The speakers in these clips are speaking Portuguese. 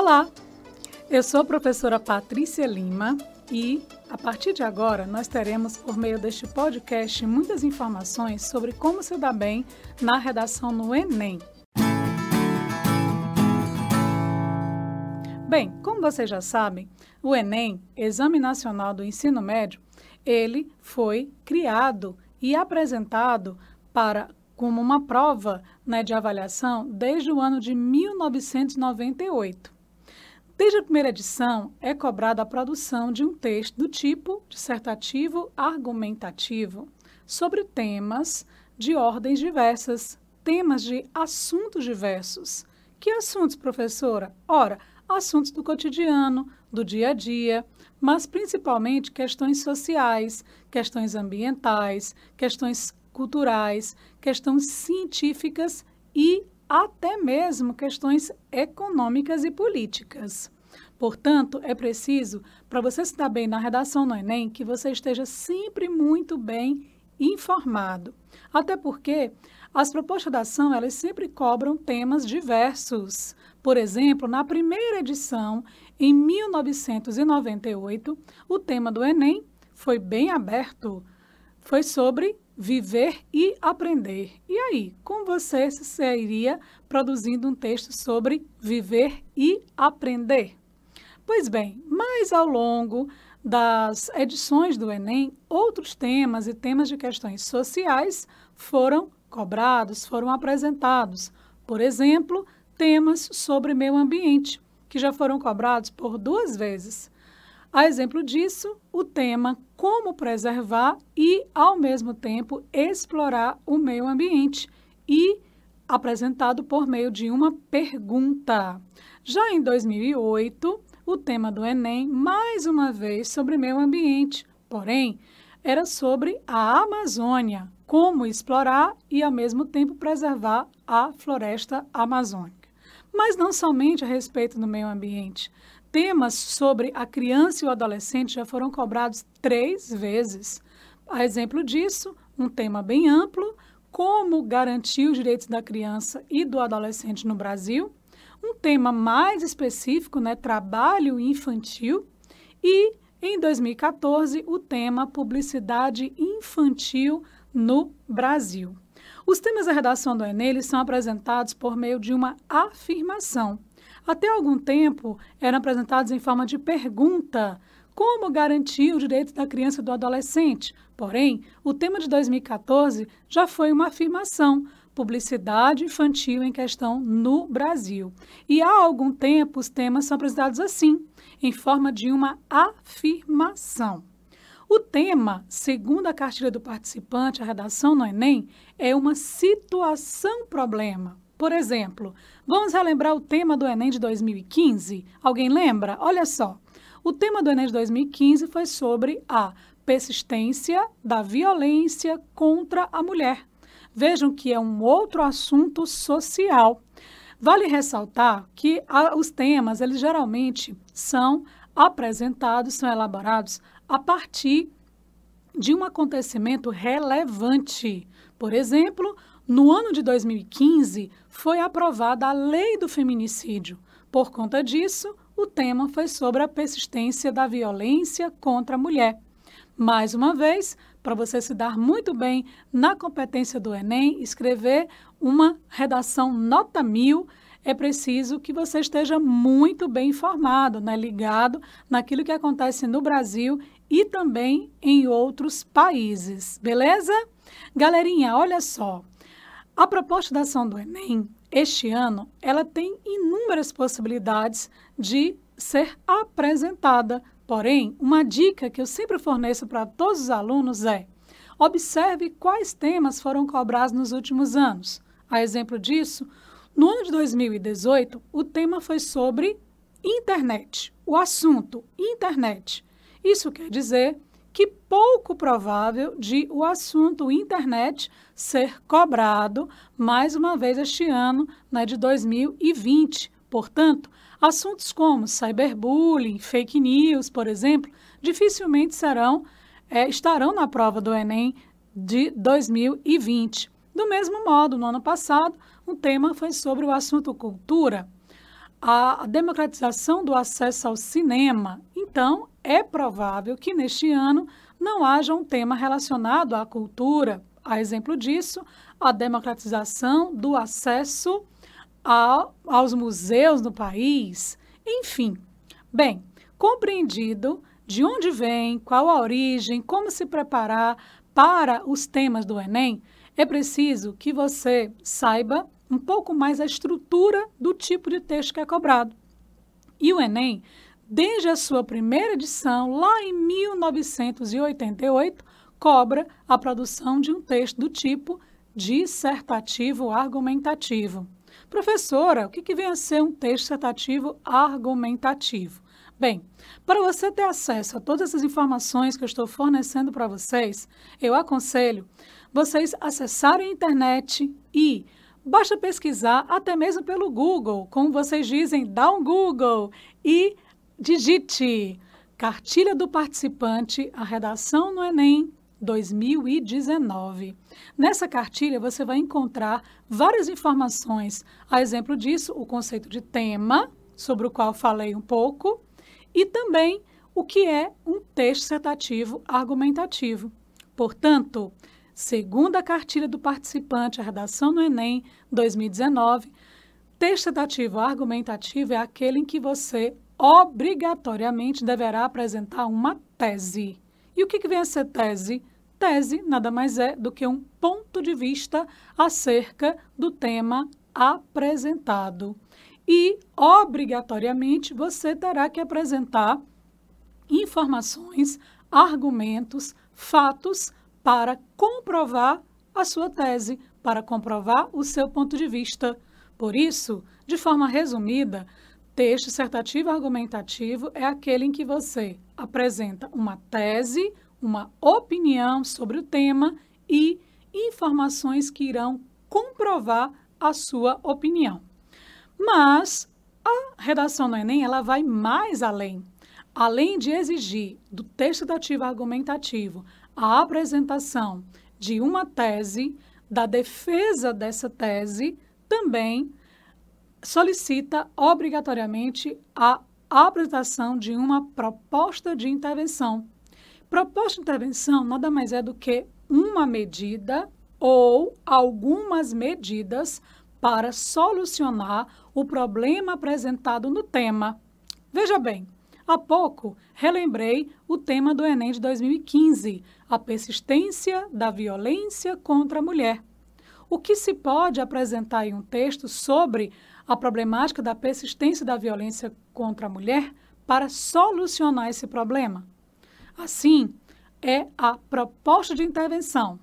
Olá, eu sou a professora Patrícia Lima e, a partir de agora, nós teremos, por meio deste podcast, muitas informações sobre como se dar bem na redação no Enem. Bem, como vocês já sabem, o Enem, Exame Nacional do Ensino Médio, ele foi criado e apresentado para como uma prova né, de avaliação desde o ano de 1998. Desde a primeira edição, é cobrada a produção de um texto do tipo dissertativo argumentativo sobre temas de ordens diversas, temas de assuntos diversos. Que assuntos, professora? Ora, assuntos do cotidiano, do dia a dia, mas principalmente questões sociais, questões ambientais, questões culturais, questões científicas e até mesmo questões econômicas e políticas. Portanto, é preciso, para você se dar bem na redação no Enem, que você esteja sempre muito bem informado. Até porque as propostas da ação, elas sempre cobram temas diversos. Por exemplo, na primeira edição, em 1998, o tema do Enem foi bem aberto. Foi sobre viver e aprender. E aí, como você seria produzindo um texto sobre viver e aprender? Pois bem, mais ao longo das edições do Enem, outros temas e temas de questões sociais foram cobrados, foram apresentados. Por exemplo, temas sobre meio ambiente, que já foram cobrados por duas vezes. A exemplo disso, o tema Como preservar e, ao mesmo tempo, explorar o meio ambiente e apresentado por meio de uma pergunta. Já em 2008, o tema do Enem, mais uma vez, sobre meio ambiente, porém, era sobre a Amazônia, como explorar e, ao mesmo tempo, preservar a floresta amazônica. Mas não somente a respeito do meio ambiente. Temas sobre a criança e o adolescente já foram cobrados três vezes. A exemplo disso, um tema bem amplo, como garantir os direitos da criança e do adolescente no Brasil, um tema mais específico, né, trabalho infantil, e em 2014 o tema publicidade infantil no Brasil. Os temas da redação do Enem são apresentados por meio de uma afirmação. Até algum tempo, eram apresentados em forma de pergunta, como garantir o direito da criança e do adolescente. Porém, o tema de 2014 já foi uma afirmação, publicidade infantil em questão no Brasil. E há algum tempo os temas são apresentados assim, em forma de uma afirmação. O tema, segundo a cartilha do participante, a redação no Enem, é uma situação-problema. Por exemplo, vamos relembrar o tema do Enem de 2015? Alguém lembra? Olha só. O tema do Enem de 2015 foi sobre a persistência da violência contra a mulher. Vejam que é um outro assunto social. Vale ressaltar que a, os temas, eles geralmente são apresentados, são elaborados a partir de um acontecimento relevante. Por exemplo, no ano de 2015, foi aprovada a Lei do Feminicídio. Por conta disso, o tema foi sobre a persistência da violência contra a mulher. Mais uma vez, para você se dar muito bem na competência do Enem, escrever uma redação nota mil, é preciso que você esteja muito bem informado, né, ligado naquilo que acontece no Brasil e também em outros países, beleza? Galerinha, olha só. A proposta da ação do Enem, este ano, ela tem inúmeras possibilidades de ser apresentada. Porém, uma dica que eu sempre forneço para todos os alunos é: observe quais temas foram cobrados nos últimos anos. A exemplo disso, no ano de 2018, o tema foi sobre internet. O assunto internet. Isso quer dizer que pouco provável de o assunto internet ser cobrado mais uma vez este ano, né, de 2020. Portanto, assuntos como cyberbullying, fake news, por exemplo, dificilmente serão é, estarão na prova do Enem de 2020. Do mesmo modo, no ano passado, o tema foi sobre o assunto cultura. A democratização do acesso ao cinema. Então, é provável que neste ano não haja um tema relacionado à cultura. A exemplo disso, a democratização do acesso aos museus no país. Enfim, bem, compreendido de onde vem, qual a origem, como se preparar para os temas do Enem, é preciso que você saiba um pouco mais a estrutura do tipo de texto que é cobrado. E o Enem, desde a sua primeira edição, lá em 1988, cobra a produção de um texto do tipo dissertativo argumentativo. Professora, o que, que vem a ser um texto dissertativo argumentativo? Bem, para você ter acesso a todas essas informações que eu estou fornecendo para vocês, eu aconselho vocês acessarem a internet e basta pesquisar até mesmo pelo Google, como vocês dizem, dá um Google e digite Cartilha do Participante, a redação no Enem 2019. Nessa cartilha você vai encontrar várias informações, a exemplo disso, o conceito de tema, sobre o qual falei um pouco, e também o que é um texto dissertativo argumentativo. Portanto, segundo a cartilha do participante, a redação no Enem 2019, texto dissertativo argumentativo é aquele em que você obrigatoriamente deverá apresentar uma tese. E o que, que vem a ser tese? Tese nada mais é do que um ponto de vista acerca do tema apresentado. E, obrigatoriamente, você terá que apresentar informações, argumentos, fatos para comprovar a sua tese, para comprovar o seu ponto de vista. Por isso, de forma resumida, texto dissertativo argumentativo é aquele em que você apresenta uma tese, uma opinião sobre o tema e informações que irão comprovar a sua opinião. Mas a redação do Enem ela vai mais além. Além de exigir do texto dativo argumentativo a apresentação de uma tese, da defesa dessa tese, também solicita obrigatoriamente a apresentação de uma proposta de intervenção. Proposta de intervenção nada mais é do que uma medida ou algumas medidas para solucionar o problema apresentado no tema. Veja bem, há pouco relembrei o tema do Enem de 2015, a persistência da violência contra a mulher. O que se pode apresentar em um texto sobre a problemática da persistência da violência contra a mulher para solucionar esse problema? Assim, é a proposta de intervenção.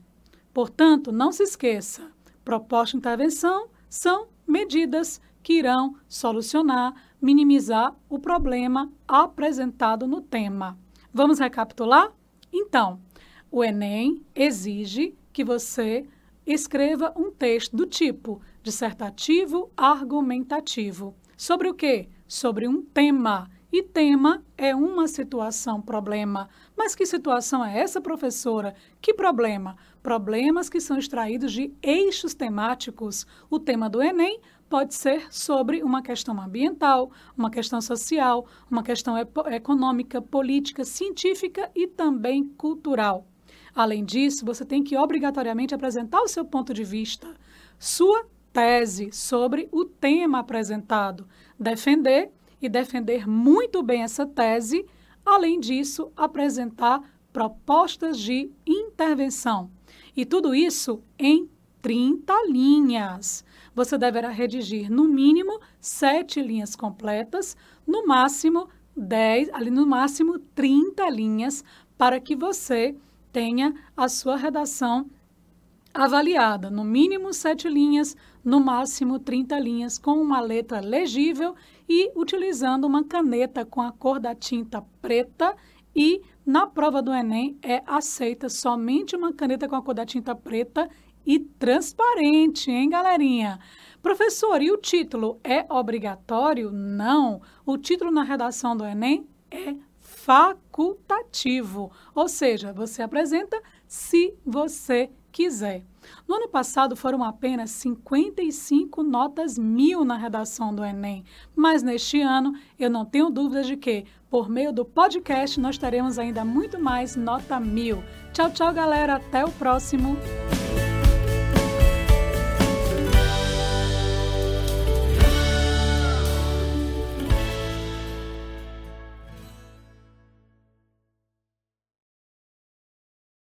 Portanto, não se esqueça: proposta de intervenção são medidas que irão solucionar, minimizar o problema apresentado no tema. Vamos recapitular? Então, o Enem exige que você escreva um texto do tipo dissertativo argumentativo. Sobre o quê? Sobre um tema. E tema é uma situação, problema. Mas que situação é essa, professora? Que problema? Problemas que são extraídos de eixos temáticos. O tema do Enem pode ser sobre uma questão ambiental, uma questão social, uma questão econômica, política, científica e também cultural. Além disso, você tem que obrigatoriamente apresentar o seu ponto de vista, sua tese sobre o tema apresentado, defender e defender muito bem essa tese, além disso, apresentar propostas de intervenção. E tudo isso em 30 linhas. Você deverá redigir no mínimo sete linhas completas, no máximo 10, ali no máximo 30 linhas, para que você tenha a sua redação avaliada, no mínimo sete linhas, no máximo 30 linhas, com uma letra legível e utilizando uma caneta com a cor da tinta preta. E na prova do Enem é aceita somente uma caneta com a cor da tinta preta e transparente, hein, galerinha? Professor, e o título é obrigatório? Não. O título na redação do Enem é facultativo, ou seja, você apresenta se você quiser. No ano passado foram apenas 55 notas mil na redação do Enem, mas neste ano eu não tenho dúvidas de que, por meio do podcast, nós teremos ainda muito mais nota mil. Tchau, tchau, galera. Até o próximo.